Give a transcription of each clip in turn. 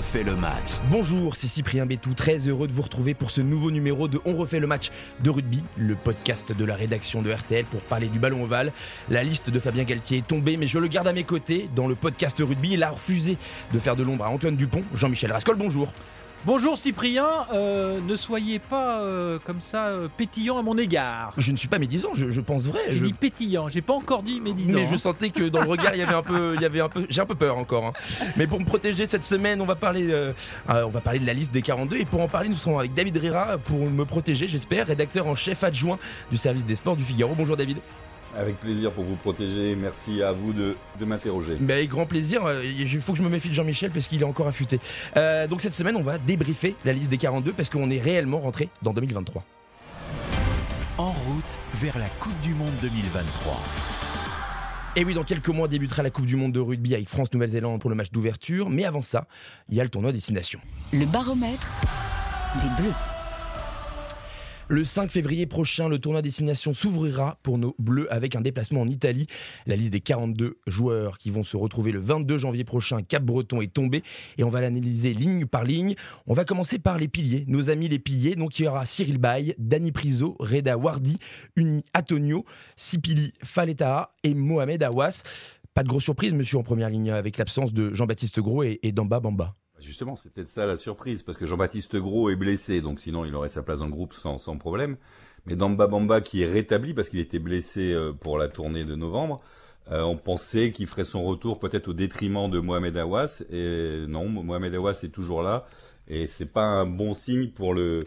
refait le match. Bonjour, c'est Cyprien Bétou, très heureux de vous retrouver pour ce nouveau numéro de On refait le match de rugby, le podcast de la rédaction de RTL pour parler du ballon ovale. La liste de Fabien Galtier est tombée, mais je le garde à mes côtés dans le podcast rugby. Il a refusé de faire de l'ombre à Antoine Dupont. Jean-Michel Rascol, bonjour. Bonjour Cyprien, euh, ne soyez pas euh, comme ça euh, pétillant à mon égard. Je ne suis pas médisant, je, je pense vrai. J'ai je- dit pétillant, j'ai pas encore dit médisant. Mais je sentais que dans le regard, il y avait un peu, il y avait un peu, j'ai un peu peur encore. hein. Mais pour me protéger cette semaine, on va parler, on va parler de la liste des 42 et pour en parler, nous serons avec David Rira pour me protéger, j'espère, rédacteur en chef adjoint du service des sports du Figaro. Bonjour David. Avec plaisir pour vous protéger. Merci à vous de, de m'interroger. Mais avec grand plaisir. euh, Il faut que je me méfie de Jean-Michel parce qu'il est encore affûté. Euh, donc cette semaine, on va débriefer la liste des 42 parce qu'on est réellement rentré dans 2023. En route vers la Coupe du Monde 2023. Et oui, dans quelques mois débutera la Coupe du Monde de rugby avec France-Nouvelle-Zélande pour le match d'ouverture. Mais avant ça, il y a le tournoi Destination. Le baromètre des Bleus. Le 5 février prochain, le tournoi Destination s'ouvrira pour nos Bleus avec un déplacement en Italie. La liste des 42 joueurs qui vont se retrouver le 22 janvier prochain à Cap-Breton est tombée et on va l'analyser ligne par ligne. On va commencer par les piliers, nos amis les piliers. Donc il y aura Cyril Bay, Dani Priso, Reda Wardi, Uni Antonio, Sipili Faleta et Mohamed Awas. Pas de grosse surprise, monsieur, en première ligne avec l'absence de Jean-Baptiste Gros et Damba Bamba. Justement, c'est peut-être ça la surprise, parce que Jean-Baptiste Gros est blessé, donc sinon il aurait sa place le groupe sans, sans problème. Mais Damba Bamba qui est rétabli parce qu'il était blessé euh, pour la tournée de novembre, euh, on pensait qu'il ferait son retour peut-être au détriment de Mohamed Awas, et non, Mohamed Awas est toujours là, et c'est pas un bon signe pour le,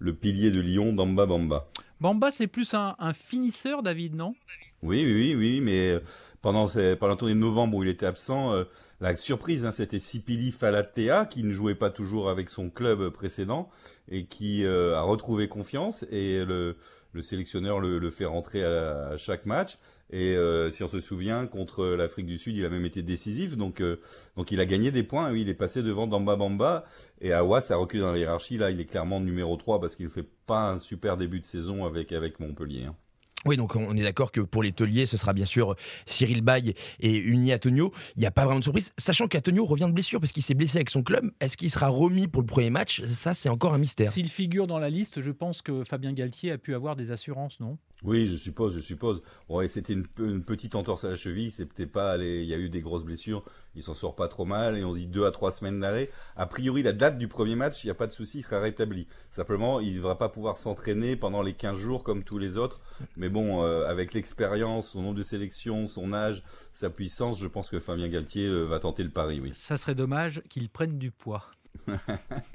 le pilier de Lyon, Damba Bamba. Bamba c'est plus un, un finisseur David, non? Oui, oui, oui, mais euh, pendant, ces- pendant la tournée de novembre où il était absent, euh, la surprise, hein, c'était Sipili Falatea qui ne jouait pas toujours avec son club précédent et qui euh, a retrouvé confiance et le, le sélectionneur le, le fait rentrer à, à chaque match. Et euh, si on se souvient, contre l'Afrique du Sud, il a même été décisif, donc euh, donc il a gagné des points. Oui, il est passé devant Damba Bamba et Awas a reculé dans la hiérarchie. Là, il est clairement numéro 3 parce qu'il ne fait pas un super début de saison avec avec Montpellier. hein. Oui, donc on est d'accord que pour les tauliers, ce sera bien sûr Cyril Bay et Uni Antonio. Il n'y a pas vraiment de surprise, sachant qu'Antonio revient de blessure parce qu'il s'est blessé avec son club. Est-ce qu'il sera remis pour le premier match? Ça, c'est encore un mystère. S'il figure dans la liste, je pense que Fabien Galtier a pu avoir des assurances, non? Oui, je suppose, je suppose. Ouais, c'était une, pe- une petite entorse à la cheville, c'était pas les- il y a eu des grosses blessures, il s'en sort pas trop mal et on dit deux à trois semaines d'arrêt. A priori, la date du premier match, il n'y a pas de souci, il sera rétabli. Simplement, il ne devra pas pouvoir s'entraîner pendant les 15 jours comme tous les autres. Mais bon, euh, avec l'expérience, son nombre de sélections, son âge, sa puissance, je pense que Fabien Galtier euh, va tenter le pari, oui. Ça serait dommage qu'il prenne du poids.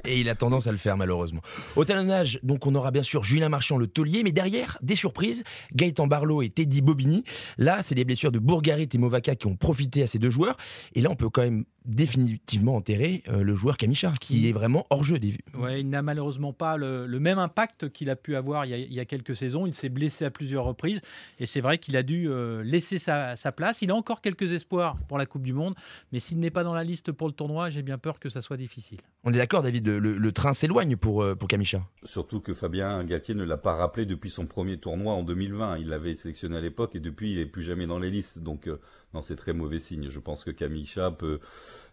Et il a tendance à le faire, malheureusement. Au talonnage, donc, on aura bien sûr Julien Marchand, le taulier, mais derrière, des surprises Gaëtan Barlow et Teddy Bobigny. Là, c'est les blessures de Bourgarit et Movaka qui ont profité à ces deux joueurs. Et là, on peut quand même définitivement enterrer euh, le joueur Kamichar, qui est vraiment hors jeu des vues. Ouais, il n'a malheureusement pas le, le même impact qu'il a pu avoir il y a, il y a quelques saisons. Il s'est blessé à plusieurs reprises et c'est vrai qu'il a dû euh, laisser sa, sa place. Il a encore quelques espoirs pour la Coupe du Monde, mais s'il n'est pas dans la liste pour le tournoi, j'ai bien peur que ça soit difficile. On est d'accord, David, le, le train s'éloigne pour, euh, pour. Surtout que Fabien Galtier ne l'a pas rappelé depuis son premier tournoi en 2020. Il l'avait sélectionné à l'époque et depuis il est plus jamais dans les listes. Donc euh, non, c'est très mauvais signe. Je pense que Chat peut,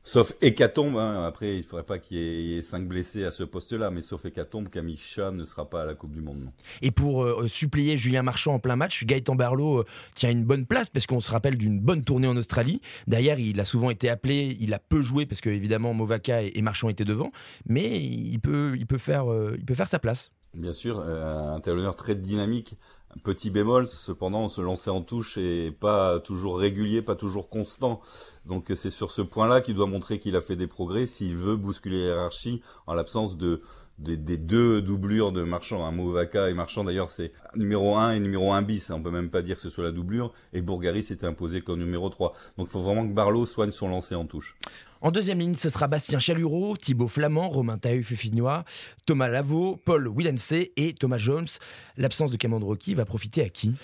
sauf hécatombe, hein, après il faudrait pas qu'il y ait- cinq blessés à ce poste-là, mais sauf hécatombe, Chat ne sera pas à la Coupe du Monde. Non. Et pour euh, suppléer Julien Marchand en plein match, Gaëtan Barlow euh, tient une bonne place parce qu'on se rappelle d'une bonne tournée en Australie. Derrière, il a souvent été appelé, il a peu joué parce que évidemment Movaka et, et Marchand étaient devant, mais il peut, il peut, faire, euh, il peut faire sa place. Bien sûr, euh, un talonneur très dynamique. Petit bémol, cependant, se lancer en touche et pas toujours régulier, pas toujours constant. Donc c'est sur ce point-là qu'il doit montrer qu'il a fait des progrès s'il veut bousculer la hiérarchie en l'absence de des, deux doublures de Marchand, un Movaka et Marchand d'ailleurs c'est numéro 1 et numéro 1 bis, on peut même pas dire que ce soit la doublure, et Bourgaris s'était imposé comme numéro 3. Donc il faut vraiment que Barlow soigne son lancer en touche. En deuxième ligne, ce sera Bastien Chalureau, Thibaut Flamand, Romain Tahu-Fufinois, Thomas Lavaux, Paul Willense et Thomas Jones. L'absence de Cameron Rocky va profiter à qui?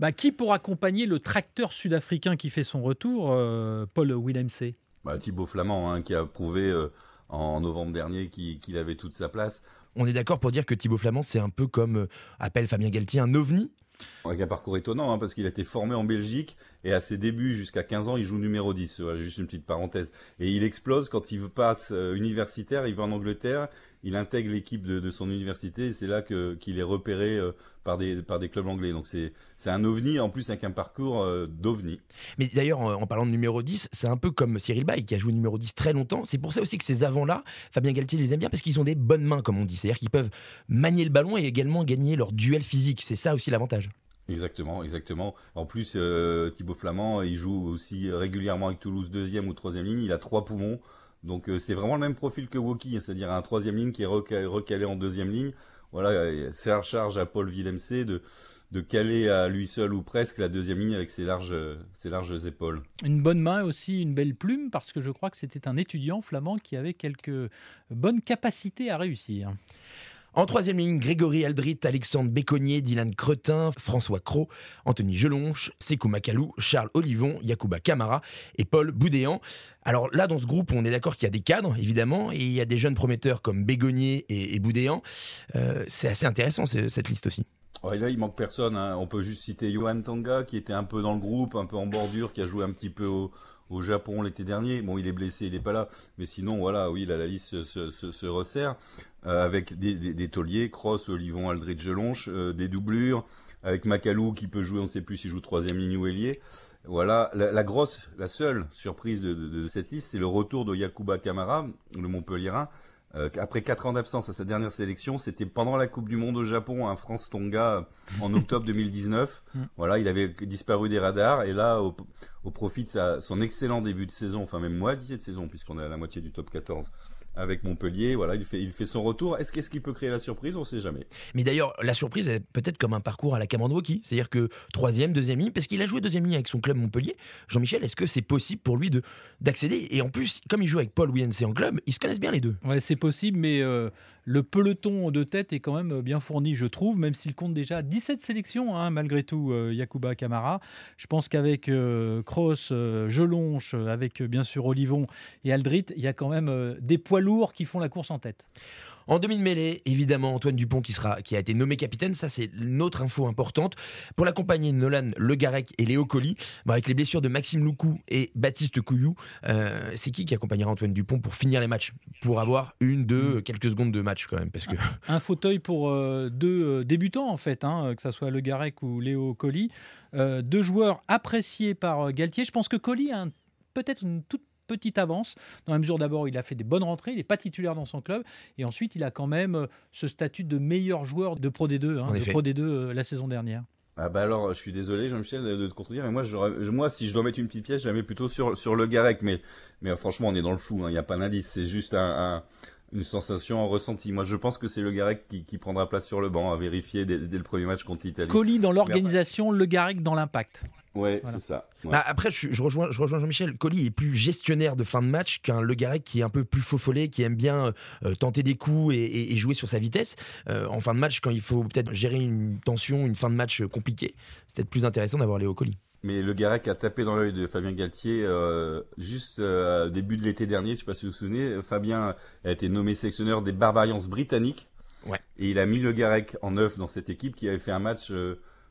Bah, qui pour accompagner le tracteur sud-africain qui fait son retour, euh, Paul Willemse Bah, Thibaut Flamand hein, qui a prouvé euh, en novembre dernier qu'il qu'il avait toute sa place. On est d'accord pour dire que Thibaut Flamand, c'est un peu comme euh, appelle Fabien Galtier un ovni? Avec un parcours étonnant, hein, parce qu'il a été formé en Belgique et à ses débuts, jusqu'à 15 ans, il joue numéro 10. Voilà, juste une petite parenthèse. Et il explose quand il passe euh, universitaire, il va en Angleterre, il intègre l'équipe de, son université c'est là que qu'il est repéré euh, par des par des clubs anglais. Donc c'est c'est un ovni en plus avec un parcours euh, d'ovni. Mais d'ailleurs en, parlant de numéro 10, c'est un peu comme Cyril Bay qui a joué numéro 10 très longtemps. C'est pour ça aussi que ces avants-là, Fabien Galtier les aime bien parce qu'ils ont des bonnes mains comme on dit. C'est-à-dire qu'ils peuvent manier le ballon et également gagner leur duel physique. C'est ça aussi l'avantage. Exactement, exactement. En plus, euh, Thibaut Flamand, il joue aussi régulièrement avec Toulouse deuxième ou troisième ligne. Il a trois poumons. Donc euh, c'est vraiment le même profil que Woki, hein, c'est-à-dire un troisième ligne qui est recalé en deuxième ligne. Voilà, c'est la charge à Paul Villemc de, de caler à lui seul ou presque la deuxième ligne avec ses larges, ses larges épaules. Une bonne main aussi, une belle plume, parce que je crois que c'était un étudiant flamand qui avait quelques bonnes capacités à réussir. En troisième ligne, Grégory Aldrit, Alexandre Béconnier, Dylan Cretin, François Cros, Anthony Gelonche, Sekou Makalou, Charles Olivon, Yacouba Camara et Paul Boudéan. Alors là, dans ce groupe, on est d'accord qu'il y a des cadres, évidemment, et il y a des jeunes prometteurs comme Bégonnier et, Boudéan. Euh, c'est assez intéressant, cette liste aussi. Ouais, là, il manque personne. Hein. On peut juste citer Johan Tonga, qui était un peu dans le groupe, un peu en bordure, qui a joué un petit peu au, au Japon l'été dernier. Bon, il est blessé, il n'est pas là. Mais sinon, voilà, oui, là, la liste se, se, se resserre. Euh, avec des, des, des, tauliers, Cross, Olivon, Aldridge, Gelonche, euh, des doublures, avec Macalou qui peut jouer, on ne sait plus s'il joue troisième ligne ou ailier. Voilà, la, grosse, la seule surprise de, de, de cette liste, c'est le retour de Yakuba Kamara, le Montpellierin, euh, après quatre ans d'absence à sa dernière sélection, c'était pendant la Coupe du Monde au Japon, un France-Tonga en octobre 2019. Mm. Voilà, il avait disparu des radars et là, au, au profit de son excellent début de saison, enfin même moitié de saison, puisqu'on est à la moitié du top 14, avec Montpellier. Voilà, il fait, il fait son retour. Est-ce qu'est-ce qu'il peut créer la surprise? On ne sait jamais. Mais d'ailleurs, la surprise est peut-être comme un parcours à la Cameron c'est-à-dire que troisième, deuxième ligne, parce qu'il a joué deuxième ligne avec son club Montpellier. Jean-Michel, est-ce que c'est possible pour lui de d'accéder? Et en plus, comme il joue avec Paul Williams en club, ils se connaissent bien les deux. Ouais, c'est possible, mais euh, le peloton de tête est quand même bien fourni, je trouve, même s'il compte déjà 17 sélections, hein, malgré tout, euh, Yakuba Kamara. Je pense qu'avec euh, Kroos, euh, Gelonche, avec bien sûr Olivon et Aldrit, il y a quand même des poids lourds qui font la course en tête. En demi-mêlée, évidemment, Antoine Dupont qui, sera, qui a été nommé capitaine. Ça, c'est une autre info importante. Pour l'accompagner, Nolan Le Garec et Léo Colli, avec les blessures de Maxime Loukou et Baptiste Couillou, euh, c'est qui qui accompagnera Antoine Dupont pour finir les matchs? Pour avoir une, deux, mm. quelques secondes de match quand même parce que... Un fauteuil pour euh, deux euh, débutants, en fait, hein, que ce soit Le Garec ou Léo Colli. deux joueurs appréciés par Galtier. Je pense que Colli a peut-être une toute petite avance, dans la mesure d'abord il a fait des bonnes rentrées, il n'est pas titulaire dans son club, et ensuite il a quand même euh, ce statut de meilleur joueur de Pro D2, hein, de Pro D2 euh, la saison dernière. Ah bah alors, je suis désolé Jean-Michel de te contredire, mais moi, moi, si je dois mettre une petite pièce, je la mets plutôt sur sur le Garec, mais mais franchement, on est dans le flou, hein, il n'y a pas d'indice, c'est juste un, une sensation ressentie. Moi, je pense que c'est le Garec qui, qui, prendra place sur le banc, à vérifier dès, dès le premier match contre l'Italie. Colis dans l'organisation, le Garec dans l'impact. Ouais, c'est ça. Bah, après, je, rejoins, je rejoins Jean-Michel. Colli est plus gestionnaire de fin de match qu'un Le Garec qui est un peu plus faux follet, qui aime bien euh, tenter des coups et, jouer sur sa vitesse. Euh, en fin de match, quand il faut peut-être gérer une tension, une fin de match compliquée, c'est peut-être plus intéressant d'avoir Léo Colli. Mais le Garec a tapé dans l'œil de Fabien Galtier euh, juste au début de l'été dernier. Je ne sais pas si vous vous souvenez. Fabien a été nommé sélectionneur des Barbarians britanniques. Ouais. Et il a mis le Garec en neuf dans cette équipe qui avait fait un match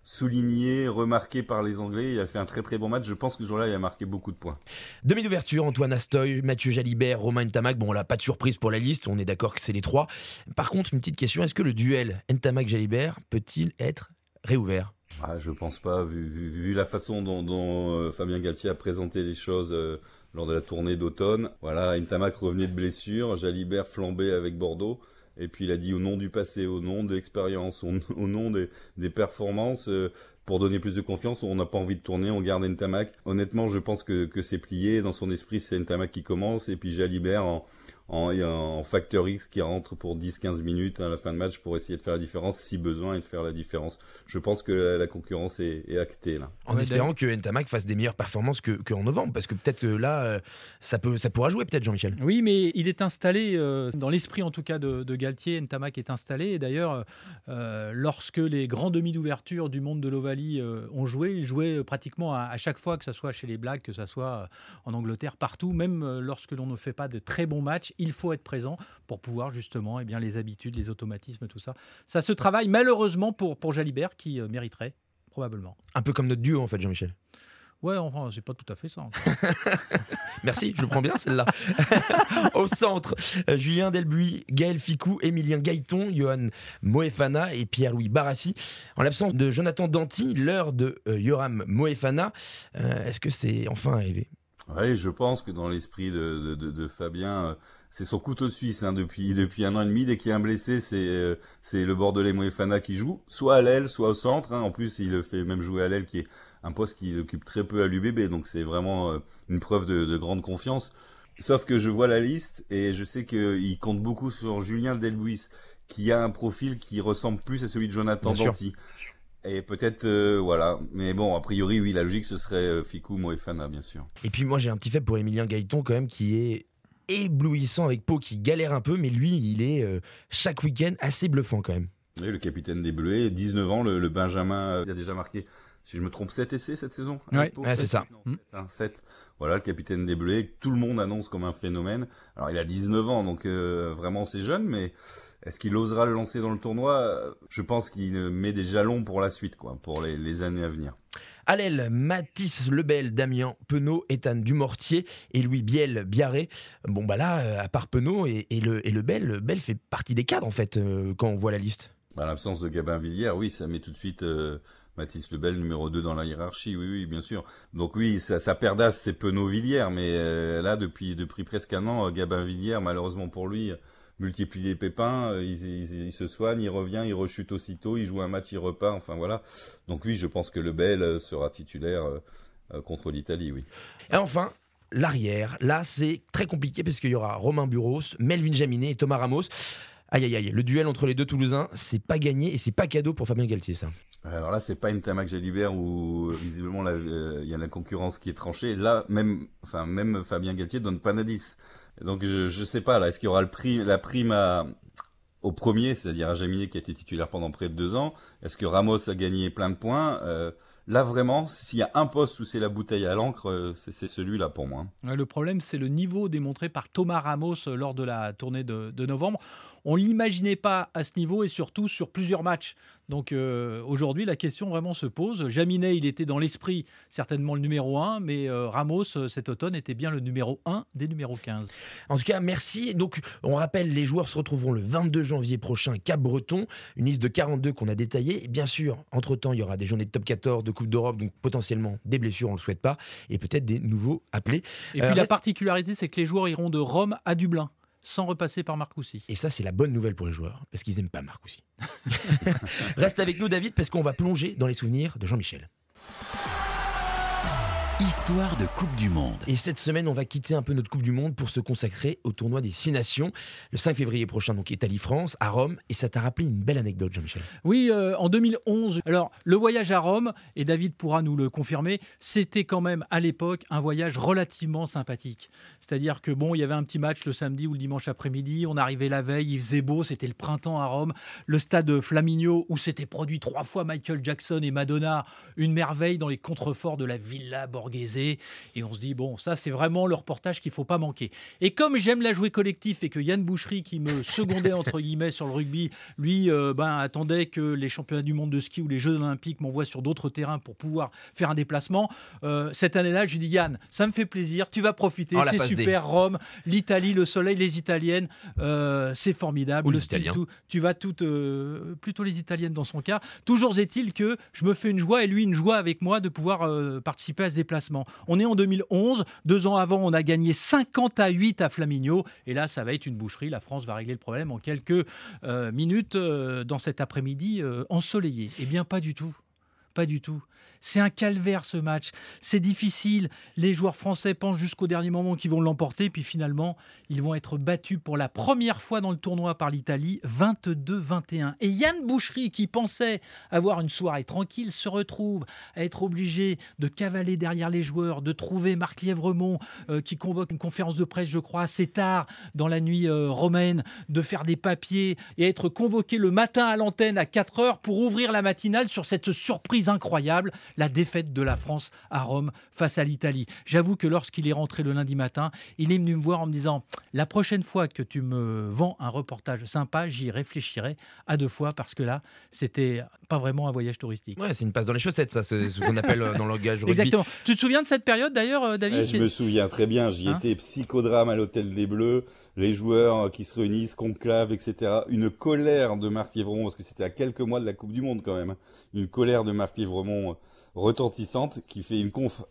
souligné, remarqué par les Anglais. Il a fait un très très bon match. Je pense que ce jour-là, il a marqué beaucoup de points. Demi d'ouverture, Antoine Astoy, Mathieu Jalibert, Romain Ntamak. Bon, là, pas de surprise pour la liste. On est d'accord que c'est les trois. Par contre, une petite question. Est-ce que le duel Ntamak-Jalibert peut-il être réouvert? Ah, Je pense pas, vu, la façon dont, euh, Fabien Galtier a présenté les choses euh, lors de la tournée d'automne. Voilà, Ntamak revenait de blessure, Jalibert flambait avec Bordeaux. Et puis il a dit au nom du passé, au nom de l'expérience, au, nom des, performances, euh, pour donner plus de confiance, on n'a pas envie de tourner, on garde Ntamak. Honnêtement, je pense que, que c'est plié. Dans son esprit, c'est Ntamak qui commence, et puis Jalibert en, en, en facteur X qui rentre pour 10-15 minutes à la fin de match pour essayer de faire la différence, si besoin, et de faire la différence. Je pense que la, concurrence est, est, actée là. En espérant que Ntamak fasse des meilleures performances qu'en que novembre, parce que peut-être que là, euh, ça, peut, ça pourra jouer peut-être Jean-Michel. Oui, mais il est installé, euh, dans l'esprit en tout cas de, de, Galtier, Ntamak est installé, et d'ailleurs, euh, lorsque les grands demi d'ouverture du monde de l'Ovalie ont joué, ils jouaient pratiquement à, à, chaque fois, que ce soit chez les Blacks, que ce soit en Angleterre, partout, même lorsque l'on ne fait pas de très bons matchs, il faut être présent pour pouvoir justement eh bien, les habitudes, les automatismes, tout ça. Ça se travaille malheureusement pour, pour Jalibert qui euh, mériterait probablement. Un peu comme notre duo en fait, Jean-Michel. Ouais, enfin, c'est pas tout à fait ça. Merci, je prends bien celle-là. Au centre, euh, Julien Delbuy, Gaël Ficou, Émilien Gaëton, Johan Moefana et Pierre-Louis Barassi. En l'absence de Jonathan Danti, l'heure de euh, Yoram Moefana, euh, est-ce que c'est enfin arrivé? Oui, je pense que dans l'esprit de, de, de, Fabien, euh, c'est son couteau suisse hein, depuis depuis un an et demi. Dès qu'il y a un blessé, c'est euh, c'est le Bordelais Moefana qui joue, soit à l'aile, soit au centre. Hein. En plus, il le fait même jouer à l'aile, qui est un poste qu'il occupe très peu à l'UBB, donc c'est vraiment euh, une preuve de, de, grande confiance. Sauf que je vois la liste et je sais qu'il compte beaucoup sur Julien Delbuis, qui a un profil qui ressemble plus à celui de Jonathan Danti. Et peut-être, euh, voilà. Mais bon, a priori, oui, la logique, ce serait euh, Ficou, Moefana, bien sûr. Et puis moi, j'ai un petit fait pour Emilien Gaëton, quand même, qui est éblouissant avec Pau, qui galère un peu, mais lui, il est euh, chaque week-end assez bluffant, quand même. Oui, le capitaine des Bleus, 19 ans, le, le Benjamin, il a déjà marqué si je me trompe, 7 essais cette saison Oui, ouais, c'est ça. Non, 7, hein, Voilà, le capitaine des Bleus, tout le monde annonce comme un phénomène. Alors, il a 19 ans, donc euh, vraiment c'est jeune, mais est-ce qu'il osera le lancer dans le tournoi? Je pense qu'il met des jalons pour la suite, quoi, pour les, les années à venir. L'aile, Mathis Lebel, Damien Penaud, Ethan Dumortier et Louis Biel Biarré. Bon bah là, euh, à part Penaud et, le, et Lebel, Lebel fait partie des cadres en fait euh, quand on voit la liste. Bah, l'absence de Gabin Villière, oui, ça met tout de suite euh, Mathis Lebel numéro 2 dans la hiérarchie, oui, oui, bien sûr. Donc oui, ça, perdasse, c'est Penaud Villière, mais là, depuis, depuis presque un an, Gabin Villière, malheureusement pour lui, multiplie les pépins, il, il, se soigne, il revient, il rechute aussitôt, il joue un match, il repart, enfin voilà. Donc oui, je pense que Lebel sera titulaire euh, contre l'Italie, oui. Et enfin, l'arrière, là c'est très compliqué parce qu'il y aura Romain Buros, Melvin Jaminet et Thomas Ramos. Aïe aïe aïe, le duel entre les deux Toulousains, c'est pas gagné et c'est pas cadeau pour Fabien Galtier ça. Alors là, c'est pas une Tamac Jalibert où visiblement il y a la concurrence qui est tranchée. Là, même, enfin même Fabien Galtier donne pas d'indice. Donc je, je sais pas là, est-ce qu'il y aura le prix, la prime à, au premier, c'est-à-dire à Jaminet qui a été titulaire pendant près de deux ans? Est-ce que Ramos a gagné plein de points? Euh, Là vraiment, s'il y a un poste où c'est la bouteille à l'encre, euh, c'est celui-là pour moi. Le problème, c'est le niveau démontré par Thomas Ramos lors de la tournée de novembre. On l'imaginait pas à ce niveau et surtout sur plusieurs matchs. Donc euh, aujourd'hui, la question vraiment se pose. Jaminet, il était dans l'esprit certainement le numéro 1, mais euh, Ramos, cet automne, était bien le numéro 1 des numéros 15. En tout cas, merci. Donc, on rappelle, les joueurs se retrouveront le 22 janvier prochain, Cap-Breton, une liste de 42 qu'on a détaillée. Et bien sûr, entre-temps, il y aura des journées de top 14, de Coupe d'Europe, donc potentiellement des blessures, on ne le souhaite pas, et peut-être des nouveaux appelés. Et euh, puis la particularité, c'est que les joueurs iront de Rome à Dublin sans repasser par Marcoussis. Et ça, c'est la bonne nouvelle pour les joueurs, parce qu'ils n'aiment pas Marcoussis. Reste avec nous, David, parce qu'on va plonger dans les souvenirs de Jean-Michel. Histoire de Coupe du Monde. Et cette semaine, on va quitter un peu notre Coupe du Monde pour se consacrer au tournoi des Six Nations. Le 5 février prochain, donc Italie-France, à Rome. Et ça t'a rappelé une belle anecdote, Jean-Michel. Oui, euh, en 2011. Alors, le voyage à Rome, et David pourra nous le confirmer, c'était quand même à l'époque un voyage relativement sympathique. C'est-à-dire que bon, il y avait un petit match le samedi ou le dimanche après-midi. On arrivait la veille, il faisait beau, c'était le printemps à Rome. Le stade Flaminio, où s'était produit trois fois Michael Jackson et Madonna, une merveille dans les contreforts de la Villa Borghese. Et on se dit, bon, ça, c'est vraiment le reportage qu'il ne faut pas manquer. Et comme j'aime la jouer collectif et que Yann Boucherie, qui me secondait, entre guillemets, sur le rugby, lui, euh, ben, attendait que les championnats du monde de ski ou les Jeux olympiques m'envoient sur d'autres terrains pour pouvoir faire un déplacement, euh, cette année-là, je lui dis, Yann, ça me fait plaisir, tu vas profiter, oh, c'est super. Rome, l'Italie, le soleil, les Italiennes, euh, c'est formidable. Ou le style, tout, tu vas toutes, euh, plutôt les Italiennes dans son cas. Toujours est-il que je me fais une joie et lui une joie avec moi de pouvoir participer à ce déplacement. On est en 2011. Deux ans avant, on a gagné 50 à 8 à Flaminio. Et là, ça va être une boucherie. La France va régler le problème en quelques euh, minutes euh, dans cet après-midi euh, ensoleillé. Eh bien, pas du tout. Pas du tout. C'est un calvaire ce match. C'est difficile. Les joueurs français pensent jusqu'au dernier moment qu'ils vont l'emporter. Puis finalement, ils vont être battus pour la première fois dans le tournoi par l'Italie, 22-21. Et Yann Boucherie, qui pensait avoir une soirée tranquille, se retrouve à être obligé de cavaler derrière les joueurs, de trouver Marc Lièvremont, euh, qui convoque une conférence de presse, je crois, assez tard dans la nuit euh, romaine, de faire des papiers et être convoqué le matin à l'antenne à 4 heures pour ouvrir la matinale sur cette surprise incroyable la défaite de la France à Rome face à l'Italie. J'avoue que lorsqu'il est rentré le lundi matin, il est venu me voir en me disant La prochaine fois que tu me vends un reportage sympa, j'y réfléchirai à deux fois parce que là, c'était pas vraiment un voyage touristique. Ouais, c'est une passe dans les chaussettes, ça, c'est ce qu'on appelle euh, dans le langage rugby. Exactement. Tu te souviens de cette période d'ailleurs, euh, David Eh, je me souviens très bien, j'y Hein étais psychodrame à l'hôtel des Bleus, les joueurs qui se réunissent, conclave, etc. Une colère de Marc Livremont, parce que c'était à quelques mois de la Coupe du Monde quand même. hein. Une colère de Marc Livremont euh, retentissante, qui fait une conf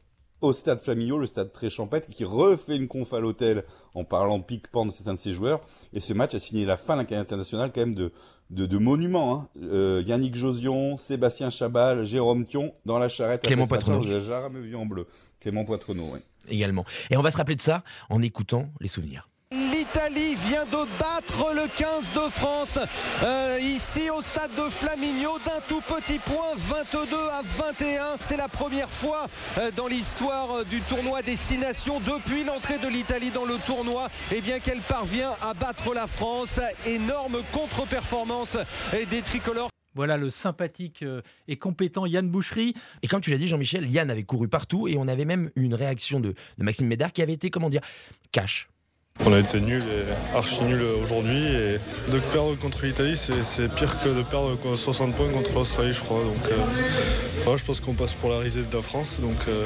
au stade Flaminio, le stade très champêtre, qui refait une conf à l'hôtel en parlant pique-pan de certains de ses joueurs. Et ce match a signé la fin de la carrière internationale quand même de, de, de monuments. Hein. Euh, Yannick Josion, Sébastien Chabal, Jérôme Thion, dans la charrette. Clément Poitrenaud. J'ai jamais vu en bleu. Clément Poitrenaud, oui. également. Et on va se rappeler de ça en écoutant les souvenirs. L'Italie vient de battre le 15 de France euh, ici au stade de Flaminio d'un tout petit point 22 à 21. C'est la première fois euh, dans l'histoire euh, du tournoi des six nations depuis l'entrée de l'Italie dans le tournoi et bien qu'elle parvient à battre la France. Énorme contre-performance des tricolores. Voilà le sympathique et compétent Yann Boucherie. Et comme tu l'as dit, Jean-Michel, Yann avait couru partout et on avait même eu une réaction de, de Maxime Médard qui avait été, comment dire, cash. On a été nul et archi nul aujourd'hui et de perdre contre l'Italie c'est pire que de perdre quoi, 60 points contre l'Australie je crois donc euh, voilà, je pense qu'on passe pour la risée de la France donc euh,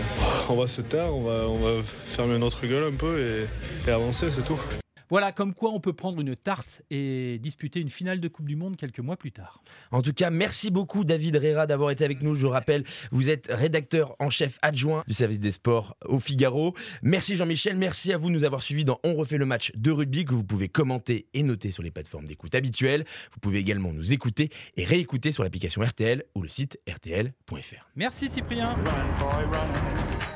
on va se taire, on va, on va fermer notre gueule un peu et, et avancer c'est tout. Voilà comme quoi on peut prendre une tarte et disputer une finale de Coupe du Monde quelques mois plus tard. En tout cas, merci beaucoup David Rera d'avoir été avec nous. Je rappelle, vous êtes rédacteur en chef adjoint du service des sports au Figaro. Merci Jean-Michel, merci à vous de nous avoir suivis dans On refait le match de rugby que vous pouvez commenter et noter sur les plateformes d'écoute habituelles. Vous pouvez également nous écouter et réécouter sur l'application RTL ou le site rtl.fr. Merci Cyprien. Run, boy, run.